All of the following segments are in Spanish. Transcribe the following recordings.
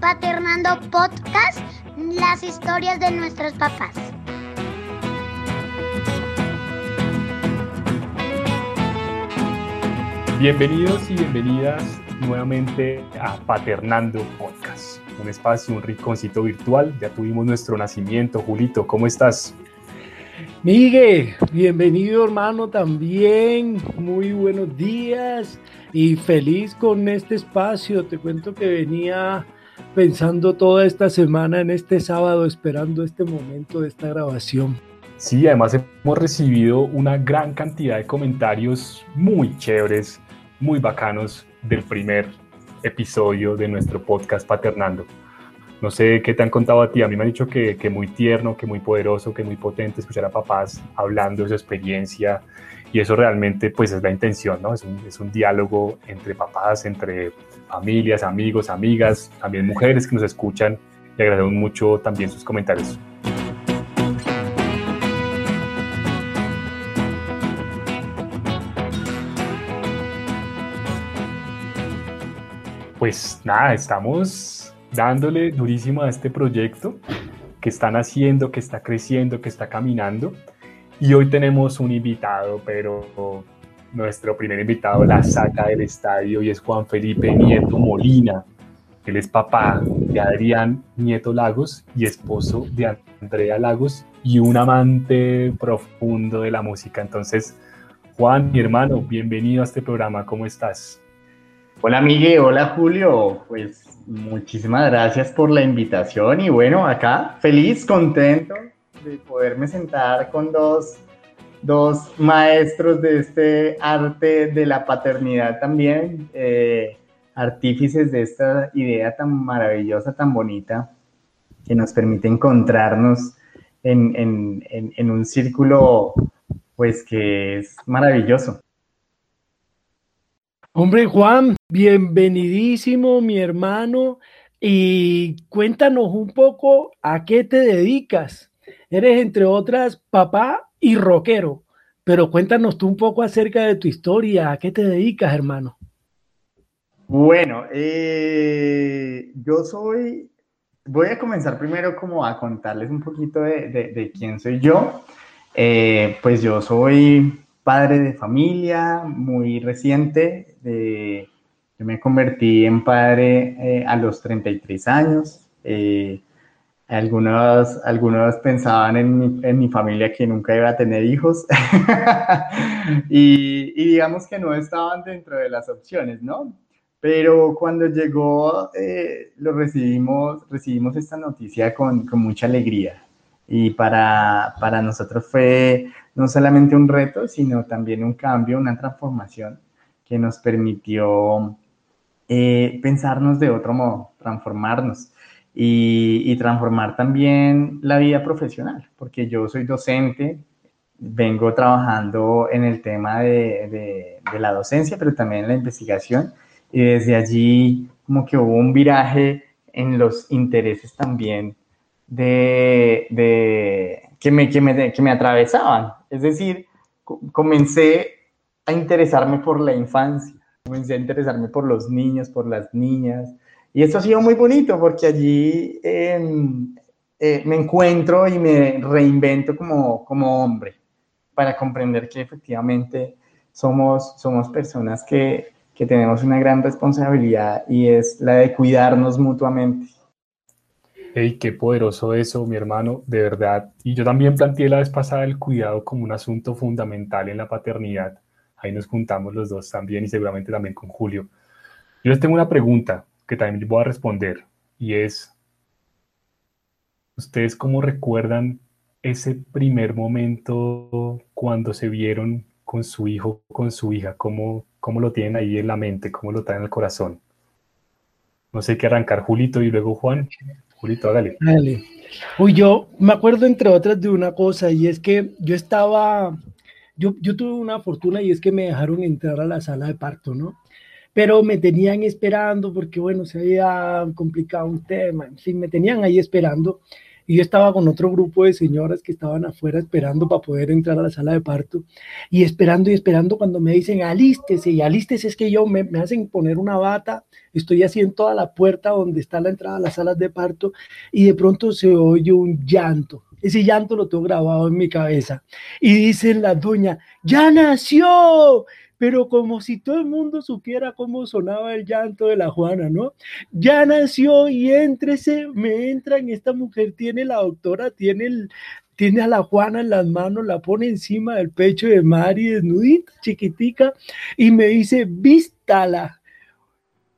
Paternando Podcast, las historias de nuestros papás. Bienvenidos y bienvenidas nuevamente a Paternando Podcast, un espacio, un rinconcito virtual. Ya tuvimos nuestro nacimiento. Julito, ¿cómo estás? Miguel, bienvenido hermano también. Muy buenos días y feliz con este espacio. Te cuento que venía pensando toda esta semana en este sábado esperando este momento de esta grabación. Sí, además hemos recibido una gran cantidad de comentarios muy chéveres, muy bacanos del primer episodio de nuestro podcast Paternando. No sé qué te han contado a ti, a mí me han dicho que, que muy tierno, que muy poderoso, que muy potente escuchar a papás hablando de su experiencia y eso realmente pues es la intención, ¿no? Es un, es un diálogo entre papás, entre familias, amigos, amigas, también mujeres que nos escuchan y agradecemos mucho también sus comentarios. Pues nada, estamos dándole durísimo a este proyecto que están haciendo, que está creciendo, que está caminando. Y hoy tenemos un invitado, pero nuestro primer invitado la saca del estadio y es Juan Felipe Nieto Molina. Él es papá de Adrián Nieto Lagos y esposo de Andrea Lagos y un amante profundo de la música. Entonces, Juan, mi hermano, bienvenido a este programa. ¿Cómo estás? Hola Miguel, hola Julio, pues muchísimas gracias por la invitación y bueno, acá feliz, contento de poderme sentar con dos, dos maestros de este arte de la paternidad también, eh, artífices de esta idea tan maravillosa, tan bonita, que nos permite encontrarnos en, un círculo pues que es maravilloso. Hombre, Juan, bienvenidísimo, mi hermano. Y cuéntanos un poco a qué te dedicas. Eres, entre otras, papá y rockero. Pero cuéntanos tú un poco acerca de tu historia. ¿A qué te dedicas, hermano? Bueno, eh, yo soy, voy a comenzar primero como a contarles un poquito de, de, quién soy yo. Eh, pues yo soy padre de familia muy reciente. De, yo me convertí en padre eh, a los 33 años. Eh, algunos, algunos pensaban en mi, en mi, familia que nunca iba a tener hijos. Y, y, digamos que no estaban dentro de las opciones, ¿no? Pero cuando llegó, eh, lo recibimos, recibimos esta noticia con, con mucha alegría. Y para, para nosotros fue no solamente un reto, sino también un cambio, una transformación que nos permitió eh, pensarnos de otro modo, transformarnos y, y, transformar también la vida profesional, porque yo soy docente, vengo trabajando en el tema de, de, de la docencia, pero también en la investigación, y desde allí como que hubo un viraje en los intereses también de, de que, me, que, me, que me atravesaban. Es decir, comencé a interesarme por la infancia, comencé a interesarme por los niños, por las niñas. Y esto ha sido muy bonito porque allí eh, eh, me encuentro y me reinvento como, como hombre para comprender que efectivamente somos, somos personas que, que tenemos una gran responsabilidad y es la de cuidarnos mutuamente. Hey, qué poderoso eso, mi hermano, de verdad. Y yo también planteé la vez pasada el cuidado como un asunto fundamental en la paternidad. Ahí nos juntamos los dos también y seguramente también con Julio. Yo les tengo una pregunta que también les voy a responder y es, ¿ustedes cómo recuerdan ese primer momento cuando se vieron con su hijo, con su hija? ¿Cómo, cómo lo tienen ahí en la mente? ¿Cómo lo traen al corazón? No sé qué arrancar, Julito y luego Juan. Julito, hágale. Dale. Uy, yo me acuerdo entre otras de una cosa y es que yo estaba, yo, yo tuve una fortuna y es que me dejaron entrar a la sala de parto, ¿no? Pero me tenían esperando porque, bueno, se había complicado un tema, en fin, me tenían ahí esperando. y yo estaba con otro grupo de señoras que estaban afuera esperando para poder entrar a la sala de parto y esperando y esperando cuando me dicen alístese y alístese es que yo me, me hacen poner una bata, estoy así en toda la puerta donde está la entrada a las salas de parto y de pronto se oye un llanto. Ese llanto lo tengo grabado en mi cabeza. Y dicen la doña, ya nació, pero como si todo el mundo supiera cómo sonaba el llanto de la Juana, ¿no? Ya nació y éntrese, me entran, esta mujer tiene la doctora, tiene el, tiene a la Juana en las manos, la pone encima del pecho de Mari, desnudita, chiquitica, y me dice, vístala.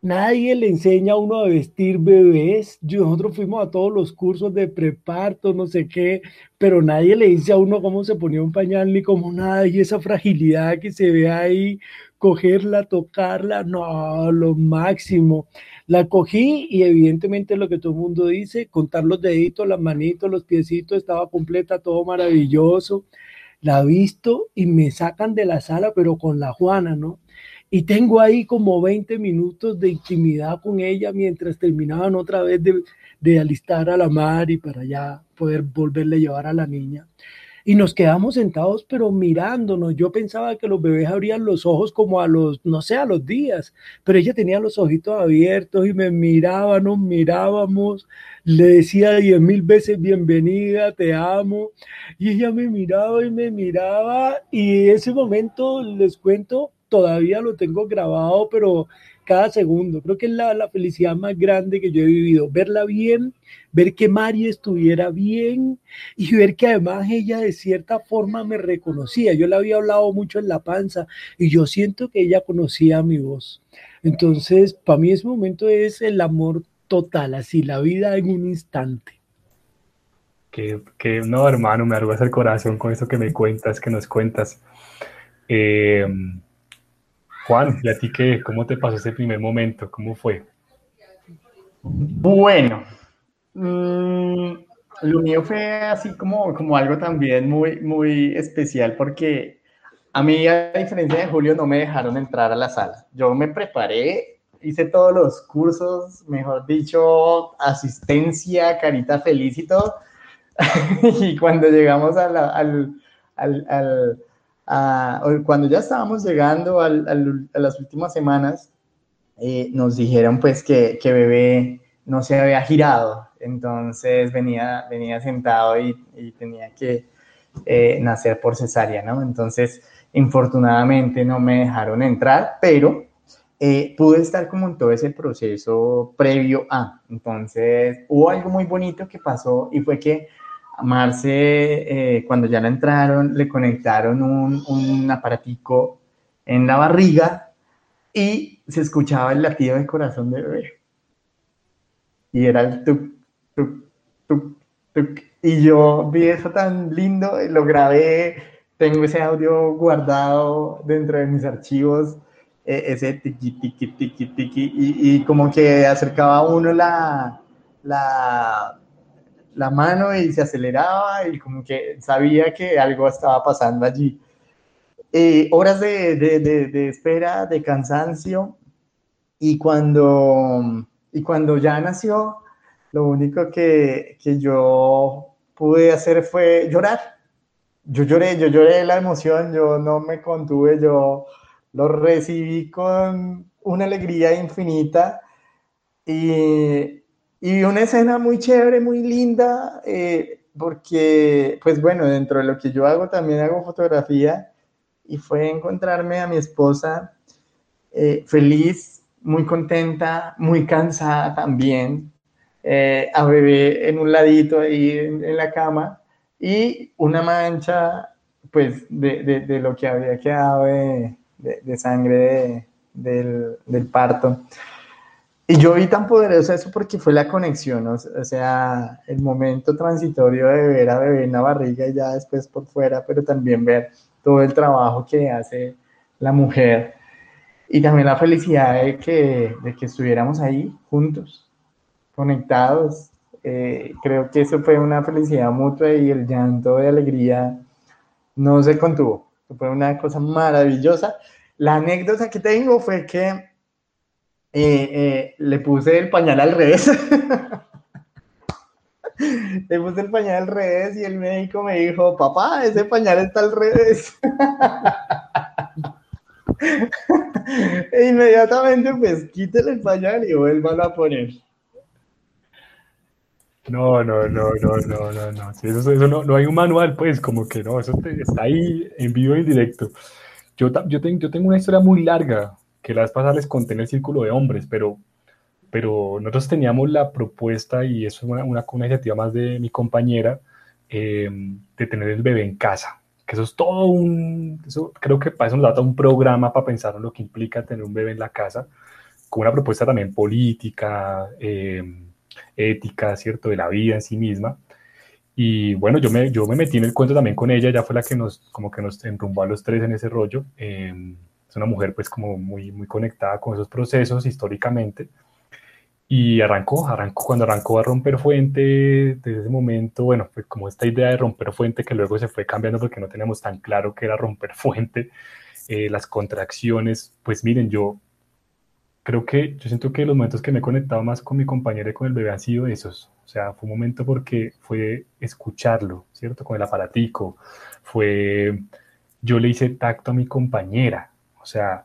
Nadie le enseña a uno a vestir bebés. Nosotros fuimos a todos los cursos de preparto, no sé qué, pero nadie le dice a uno cómo se ponía un pañal ni cómo nada. Y esa fragilidad que se ve ahí, cogerla, tocarla, no, lo máximo. La cogí y evidentemente lo que todo el mundo dice, contar los deditos, las manitos, los piecitos, estaba completa, todo maravilloso. La visto y me sacan de la sala, pero con la Juana, ¿no? Y tengo ahí como 20 minutos de intimidad con ella mientras terminaban otra vez de, de alistar a la Mari para ya poder volverle a llevar a la niña. Y nos quedamos sentados, pero mirándonos. Yo pensaba que los bebés abrían los ojos como a los, no sé, a los días, pero ella tenía los ojitos abiertos y me miraba, nos mirábamos. Le decía diez mil veces bienvenida, te amo. Y ella me miraba y me miraba. Y ese momento, les cuento, todavía lo tengo grabado, pero cada segundo. Creo que es la, la, felicidad más grande que yo he vivido. Verla bien, ver que Mari estuviera bien y ver que además ella de cierta forma me reconocía. Yo le había hablado mucho en la panza y yo siento que ella conocía mi voz. Entonces, para mí ese momento es el amor total, así la vida en un instante. Que, que no, hermano, me arrugas el corazón con eso que me cuentas, que nos cuentas. Eh, Juan, ¿y a ti qué? ¿Cómo te pasó ese primer momento? ¿Cómo fue? Bueno, mmm, lo mío fue así como, como algo también muy, muy especial porque a mí, a diferencia de Julio, no me dejaron entrar a la sala. Yo me preparé, hice todos los cursos, mejor dicho, asistencia, carita feliz y cuando llegamos a la, al, al, al Uh, cuando ya estábamos llegando al, al, a las últimas semanas, eh, nos dijeron pues que, que, bebé no se había girado, entonces venía, venía sentado y, y tenía que eh, nacer por cesárea, ¿no? Entonces, infortunadamente no me dejaron entrar, pero eh, pude estar como en todo ese proceso previo a. Entonces, hubo algo muy bonito que pasó y fue que Marce, eh, cuando ya la entraron, le conectaron un, un aparatico en la barriga y se escuchaba el latido del corazón de bebé. Y era el tuk, tuk, tuk, tuk. Y yo vi eso tan lindo, lo grabé, tengo ese audio guardado dentro de mis archivos, eh, ese tiki, tiki, tiki, tiki, y, y como que acercaba a uno la, la la mano y se aceleraba y como que sabía que algo estaba pasando allí. Eh, horas de, de, de, de, espera, de cansancio y cuando, y cuando ya nació, lo único que, que yo pude hacer fue llorar. Yo lloré, yo lloré la emoción, yo no me contuve, yo lo recibí con una alegría infinita y, y una escena muy chévere, muy linda, eh, porque, pues bueno, dentro de lo que yo hago también hago fotografía y fue encontrarme a mi esposa eh, feliz, muy contenta, muy cansada también, eh, a bebé en un ladito ahí en, en, la cama y una mancha, pues, de, de, de lo que había quedado de, de sangre del, del parto. Y yo vi tan poderoso eso porque fue la conexión, o sea, el momento transitorio de ver a bebé en la barriga y ya después por fuera, pero también ver todo el trabajo que hace la mujer y también la felicidad de que, de que estuviéramos ahí juntos, conectados. Eh, creo que eso fue una felicidad mutua y el llanto de alegría no se contuvo. Fue una cosa maravillosa. La anécdota que tengo fue que eh, eh, le puse el pañal al revés. Le puse el pañal al revés y el médico me dijo, papá, ese pañal está al revés. e inmediatamente, pues, quítale el pañal y vuélvalo a poner. No, no, no, no, no, no, no. eso, no, no, hay un manual, pues, como que no, eso está ahí en vivo y directo. Yo, yo, yo tengo una historia muy larga que la vez pasada les conté en el círculo de hombres, pero, pero nosotros teníamos la propuesta, y eso es una, una, iniciativa más de mi compañera, em, de tener el bebé en casa. Que eso es todo un, eso, creo que para eso nos da un programa para pensar en lo que implica tener un bebé en la casa, con una propuesta también política, em, ética, ¿cierto? De la vida en sí misma. Y bueno, yo me, yo me metí en el cuento también con ella, ella fue la que nos, como que nos enrumbó a los tres en ese rollo. Em, es una mujer pues como muy, muy conectada con esos procesos históricamente. Y arrancó, arrancó, cuando arrancó a romper fuente, desde ese momento, bueno, pues como esta idea de romper fuente que luego se fue cambiando porque no teníamos tan claro que era romper fuente, eh, las contracciones, pues miren, yo creo que yo siento que los momentos que me he conectado más con mi compañera y con el bebé han sido esos. O sea, fue un momento porque fue escucharlo, ¿cierto? Con el aparatico. Fue, yo le hice tacto a mi compañera. O sea,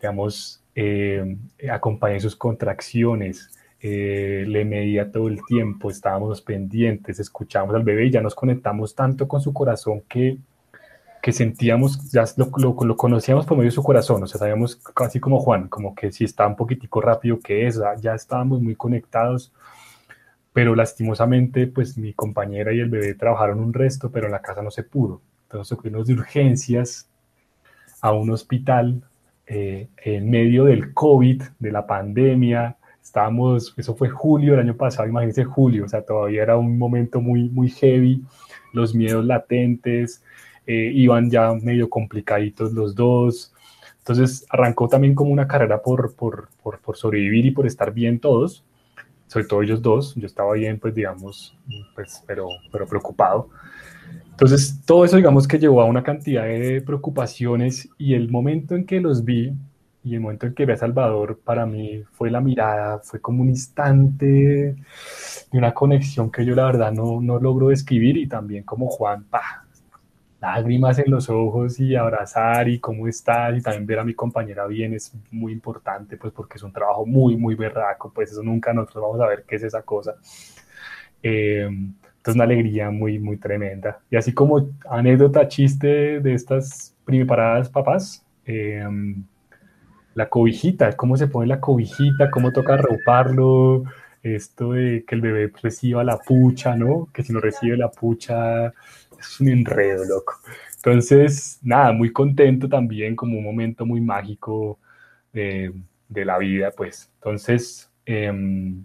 digamos, eh, acompañé sus contracciones. Eh, le medía todo el tiempo, estábamos pendientes, escuchábamos al bebé y ya nos conectamos tanto con su corazón que que sentíamos, ya lo, lo, conocíamos por medio de su corazón, o sea, sabíamos casi como Juan, como que si estaba un poquitico rápido que es, ya estábamos muy conectados, pero lastimosamente, pues mi compañera y el bebé trabajaron un resto, pero en la casa no se pudo. Entonces fuimos de urgencias a un hospital eh, en medio del COVID, de la pandemia, estábamos, eso fue julio del año pasado, imagínense julio, o sea, todavía era un momento muy, muy heavy, los miedos latentes, eh, iban ya medio complicaditos los dos. Entonces arrancó también como una carrera por, por, por, por, sobrevivir y por estar bien todos, sobre todo ellos dos. Yo estaba bien, pues digamos, pues, pero, pero preocupado. Entonces todo eso digamos que llevó a una cantidad de preocupaciones y el momento en que los vi y el momento en que vi a Salvador para mí fue la mirada, fue como un instante de una conexión que yo la verdad no, no logro describir y también como Juan, pa, lágrimas en los ojos y abrazar y cómo estás y también ver a mi compañera bien es muy importante pues porque es un trabajo muy muy berraco pues eso nunca nosotros vamos a ver qué es esa cosa. Eh, entonces una alegría muy muy tremenda y así como anécdota chiste de estas preparadas papás eh, la cobijita cómo se pone la cobijita cómo toca arroparlo esto de que el bebé reciba la pucha no que si no recibe la pucha es un enredo, loco. Entonces, nada, muy contento también, como un momento muy mágico de, de la vida, pues. Entonces, em,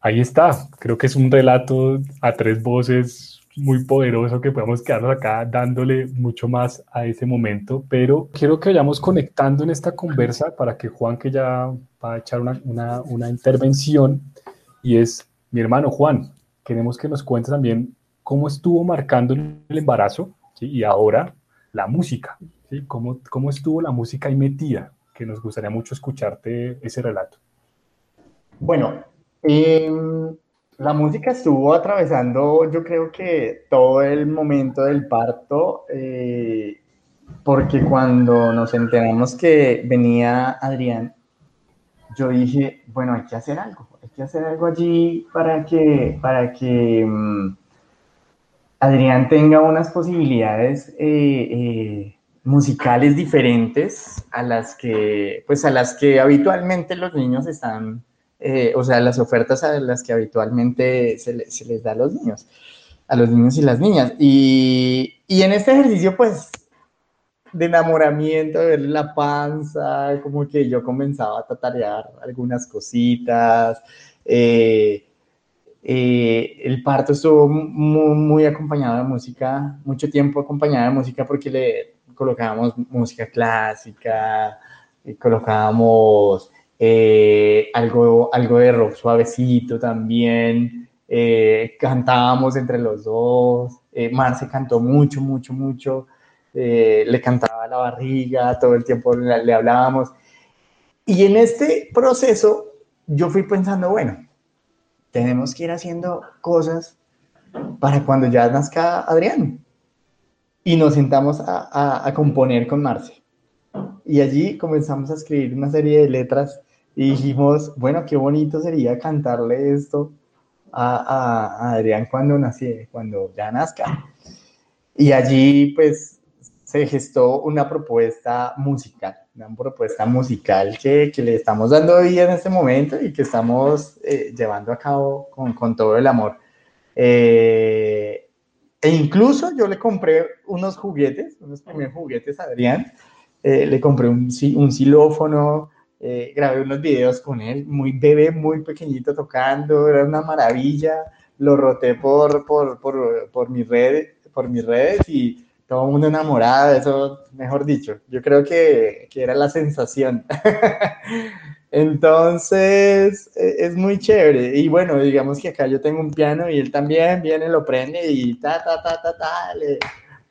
ahí está. Creo que es un relato a tres voces muy poderoso que podemos quedarnos acá dándole mucho más a ese momento, pero quiero que vayamos conectando en esta conversa para que Juan, que ya va a echar una, una, una intervención, y es mi hermano Juan, queremos que nos cuente también cómo estuvo marcando el embarazo y ahora la música, ¿sí? ¿Cómo, ¿Cómo estuvo la música ahí metida? Que nos gustaría mucho escucharte ese relato. Bueno, em, la música estuvo atravesando, yo creo que todo el momento del parto, eh, porque cuando nos enteramos que venía Adrián, yo dije, bueno, hay que hacer algo, hay que hacer algo allí para que, para que mm, Adrián tenga unas posibilidades eh, eh, musicales diferentes a las que, pues a las que habitualmente los niños están, eh, o sea, las ofertas a las que habitualmente se, les da a los niños, a los niños y las niñas. Y, en este ejercicio, pues, de enamoramiento, de ver la panza, como que yo comenzaba a tatarear algunas cositas. Eh, el parto estuvo muy, acompañado de música, mucho tiempo acompañado de música porque le colocábamos música clásica, y colocábamos eh, algo, algo de rock suavecito también, eh, cantábamos entre los dos, Marce cantó mucho, mucho, mucho, le cantaba la barriga, todo el tiempo le hablábamos. Y en este proceso yo fui pensando, bueno, tenemos que ir haciendo cosas para cuando ya nazca Adrián. Y nos sentamos a, a, componer con Marce. Y allí comenzamos a escribir una serie de letras y dijimos, bueno, qué bonito sería cantarle esto a, a Adrián cuando nací, cuando ya nazca. Y allí pues se gestó una propuesta musical, una propuesta musical que, que le estamos dando vida en este momento y que estamos eh, llevando a cabo con, con todo el amor. Eh, e incluso yo le compré unos juguetes, unos primeros juguetes a Adrián. Eh, le compré un, un xilófono, eh, grabé unos videos con él, muy bebé, muy pequeñito tocando, era una maravilla. Lo roté por, por, por, por, mis, redes, por mis redes y todo el mundo enamorado, eso, mejor dicho. Yo creo que, que era la sensación. Entonces, e, es muy chévere. Y bueno, digamos que acá yo tengo un piano y él también viene, lo prende y ta, ta, ta, ta, ta, le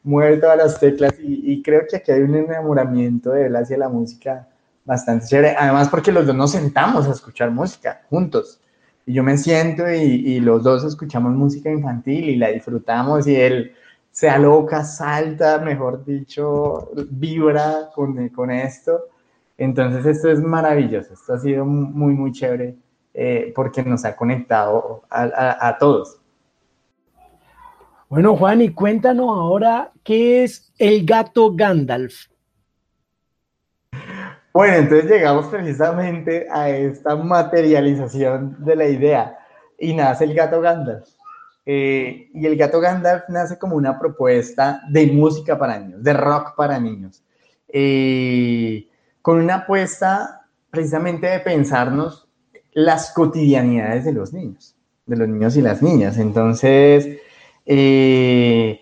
mueve todas las teclas. Y, creo que aquí hay un enamoramiento de él hacia la música bastante chévere. Además, porque los dos nos sentamos a escuchar música juntos. Y yo me siento y, los dos escuchamos música infantil y la disfrutamos y él se aloca, salta, mejor dicho, vibra con, con esto. Entonces esto es maravilloso, esto ha sido muy, muy chévere eh, porque nos ha conectado a, todos. Bueno, Juan, y cuéntanos ahora qué es el gato Gandalf. Bueno, entonces llegamos precisamente a esta materialización de la idea y nace el gato Gandalf. Eh, y el gato Gandalf nace como una propuesta de música para niños, de rock para niños. Eh, con una apuesta precisamente de pensarnos las cotidianidades de los niños, de los niños y las niñas. Entonces, eh,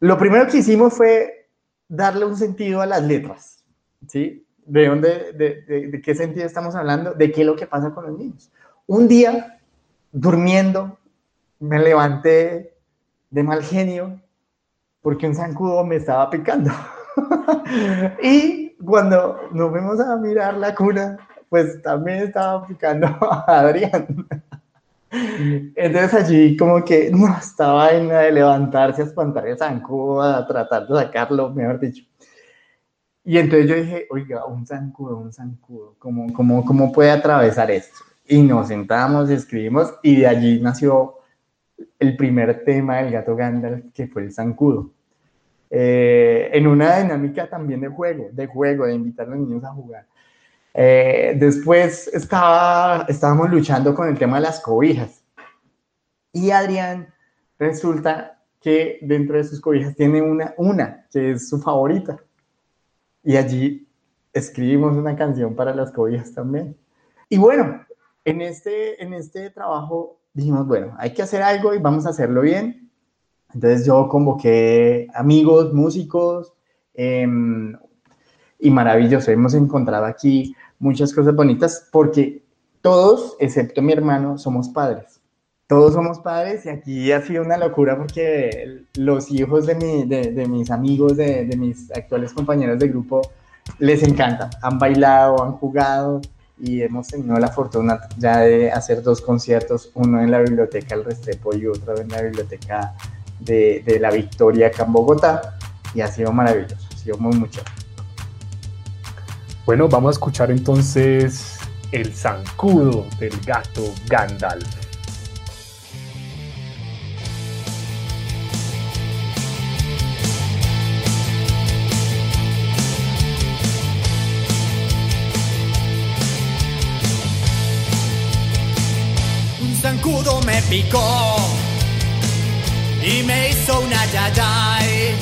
lo primero que hicimos fue darle un sentido a las letras, ¿sí? ¿De, dónde, de, qué sentido estamos hablando? ¿De qué es lo que pasa con los niños? Un día, durmiendo, me levanté de mal genio porque un zancudo me estaba picando. y cuando nos fuimos a mirar la cuna, pues también estaba picando a Adrián. Entonces allí como que no estaba en de levantarse a espantar el zancudo, a tratar de sacarlo, mejor dicho. Y entonces yo dije, oiga, un zancudo, un zancudo, ¿cómo, cómo, cómo puede atravesar esto? Y nos sentamos, escribimos y de allí nació el primer tema del gato Gandalf, que fue el zancudo. Eh, en una dinámica también de juego, de juego, de invitar a los niños a jugar. Eh, después estaba, estábamos luchando con el tema de las cobijas. Y Adrián resulta que dentro de sus cobijas tiene una, una que es su favorita. Y allí escribimos una canción para las cobijas también. Y bueno, en este, en este trabajo dijimos, bueno, hay que hacer algo y vamos a hacerlo bien. Entonces yo convoqué amigos, músicos, em, y maravilloso, hemos encontrado aquí muchas cosas bonitas porque todos, excepto mi hermano, somos padres. Todos somos padres y aquí ha sido una locura porque los hijos de, mi, de, mis amigos, de, de, mis actuales compañeros de grupo, les encanta. Han bailado, han jugado y hemos tenido la fortuna ya de hacer dos conciertos, uno en la biblioteca El Restrepo y otro en la biblioteca de, la victoria acá en Bogotá y ha sido maravilloso, ha sido muy mucho. Bueno, vamos a escuchar entonces el zancudo del gato Gandalf. Picó y me hizo una yayay.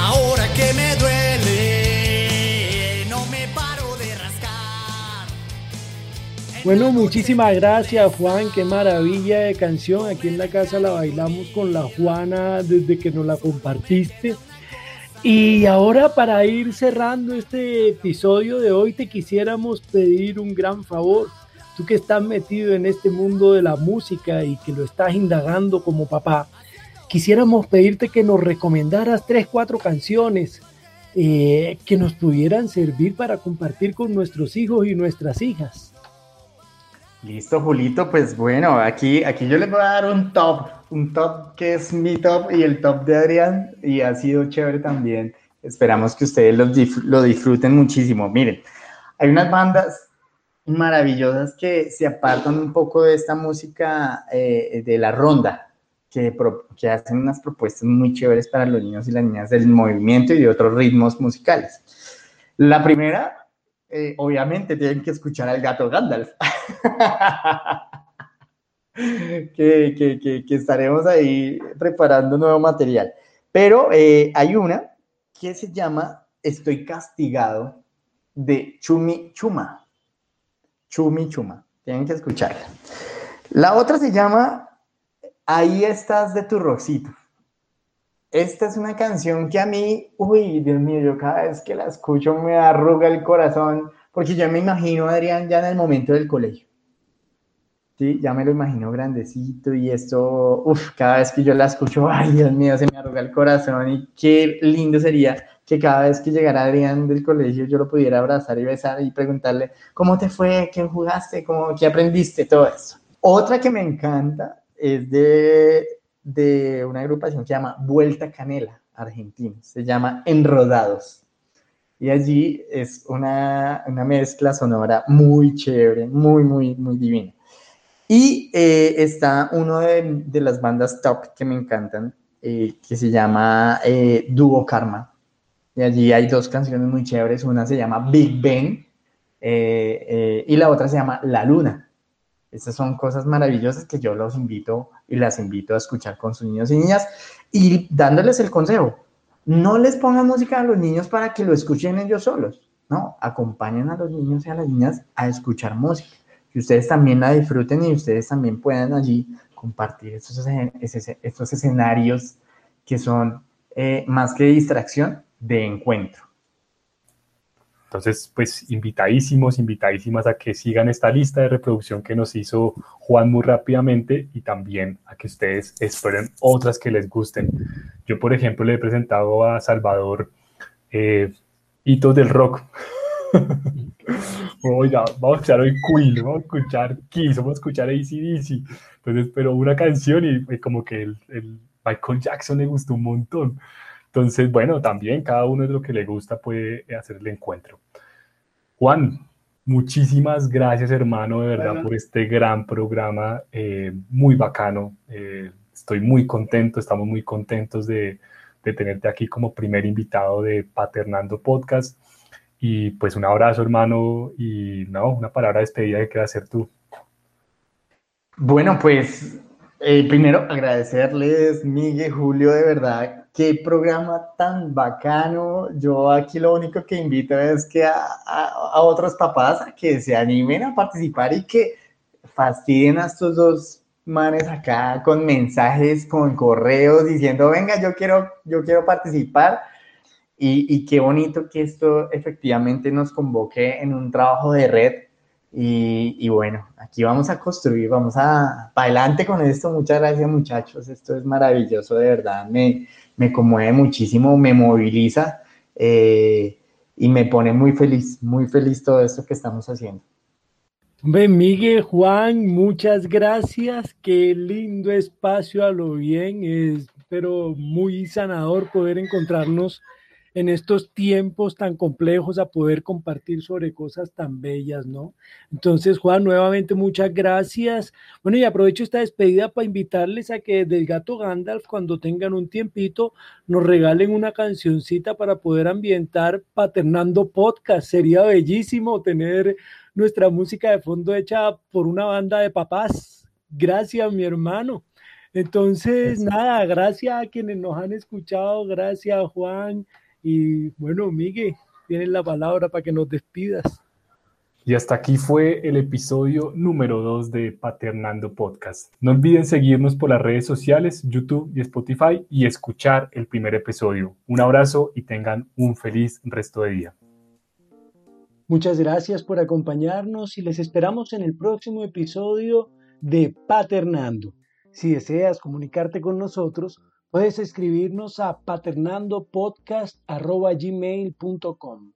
Ahora que me duele, no me paro de rascar. Bueno, muchísimas gracias Juan, qué maravilla de canción. Aquí en la casa la bailamos con la Juana desde que nos la compartiste. Y ahora para ir cerrando este episodio de hoy te quisiéramos pedir un gran favor tú que estás metido en este mundo de la música y que lo estás indagando como papá, quisiéramos pedirte que nos recomendaras tres, cuatro canciones eh, que nos pudieran servir para compartir con nuestros hijos y nuestras hijas. Listo, Julito, pues bueno, aquí, aquí yo les voy a dar un top, un top que es mi top y el top de Adrián y ha sido chévere también. Esperamos que ustedes lo, lo disfruten muchísimo. Miren, hay unas bandas maravillosas que se apartan un poco de esta música eh, de la ronda, que, hacen unas propuestas muy chéveres para los niños y las niñas del movimiento y de otros ritmos musicales. La primera eh, obviamente tienen que escuchar al gato Gandalf. que, estaremos ahí preparando nuevo material. Pero eh, hay una que se llama Estoy castigado de Chumi Chuma. Chumi Chuma. Tienen que escucharla. La otra se llama Ahí estás de tu roxito. Esta es una canción que a mí, uy, Dios mío, yo cada vez que la escucho me arruga el corazón, porque yo me imagino a Adrián ya en el momento del colegio. Sí, ya me lo imagino grandecito y esto, uff, cada vez que yo la escucho, ay, Dios mío, se me arruga el corazón y qué lindo sería que cada vez que llegara Adrián del colegio yo lo pudiera abrazar y besar y preguntarle, ¿cómo te fue? ¿Qué jugaste? ¿Cómo, ¿Qué aprendiste? Todo eso. Otra que me encanta es de de una agrupación que se llama Vuelta Canela, Argentina. Se llama Enrodados. Y allí es una, una mezcla sonora muy chévere, muy, muy, muy divina. Y eh, está uno de, de, las bandas top que me encantan, eh, que se llama eh, Dúo Karma. Y allí hay dos canciones muy chéveres. Una se llama Big Ben y la otra se llama La Luna. Estas son cosas maravillosas que yo los invito y las invito a escuchar con sus niños y niñas y dándoles el consejo. No les pongan música a los niños para que lo escuchen ellos solos. No, acompañen a los niños y a las niñas a escuchar música. Que ustedes también la disfruten y ustedes también puedan allí compartir estos escenarios que son eh, más que distracción, de encuentro. Entonces, pues invitadísimos, invitadísimas a que sigan esta lista de reproducción que nos hizo Juan muy rápidamente y también a que ustedes esperen otras que les gusten. Yo, por ejemplo, le he presentado a Salvador eh, hitos del rock. Oiga, vamos a escuchar hoy Queen, vamos a escuchar Kiss, vamos a escuchar ACDC. Entonces, pero una canción y, como que el, el Michael Jackson le gustó un montón. Entonces, bueno, también cada uno es lo que le gusta puede hacer el encuentro. Juan, muchísimas gracias hermano, de verdad, por este gran programa, eh, muy bacano. Eh, estoy muy contento, estamos muy contentos de, de tenerte aquí como primer invitado de Paternando Podcast. Y pues un abrazo, hermano, y no, una palabra de despedida que quieras hacer tú. Bueno, pues eh, primero agradecerles, Miguel, Julio, de verdad, qué programa tan bacano. Yo aquí lo único que invito es que a, a, otros papás a que se animen a participar y que fastidien a estos dos manes acá con mensajes, con correos diciendo, venga, yo quiero, yo quiero participar. Y, y qué bonito que esto efectivamente nos convoque en un trabajo de red y, bueno, aquí vamos a construir, vamos a para adelante con esto. Muchas gracias muchachos, esto es maravilloso, de verdad, me, me conmueve muchísimo, me moviliza eh, y me pone muy feliz, muy feliz todo esto que estamos haciendo. Miguel, Juan, muchas gracias, qué lindo espacio a lo bien, es pero muy sanador poder encontrarnos en estos tiempos tan complejos a poder compartir sobre cosas tan bellas, ¿no? Entonces, Juan, nuevamente muchas gracias. Bueno, y aprovecho esta despedida para invitarles a que del gato Gandalf, cuando tengan un tiempito, nos regalen una cancioncita para poder ambientar Paternando Podcast. Sería bellísimo tener nuestra música de fondo hecha por una banda de papás. Gracias, mi hermano. Entonces, nada, gracias a quienes nos han escuchado, gracias Juan, y bueno, Miguel, tienes la palabra para que nos despidas. Y hasta aquí fue el episodio número 2 de Paternando Podcast. No olviden seguirnos por las redes sociales, YouTube y Spotify y escuchar el primer episodio. Un abrazo y tengan un feliz resto de día. Muchas gracias por acompañarnos y les esperamos en el próximo episodio de Paternando. Si deseas comunicarte con nosotros, Puedes escribirnos a paternandopodcast.gmail.com.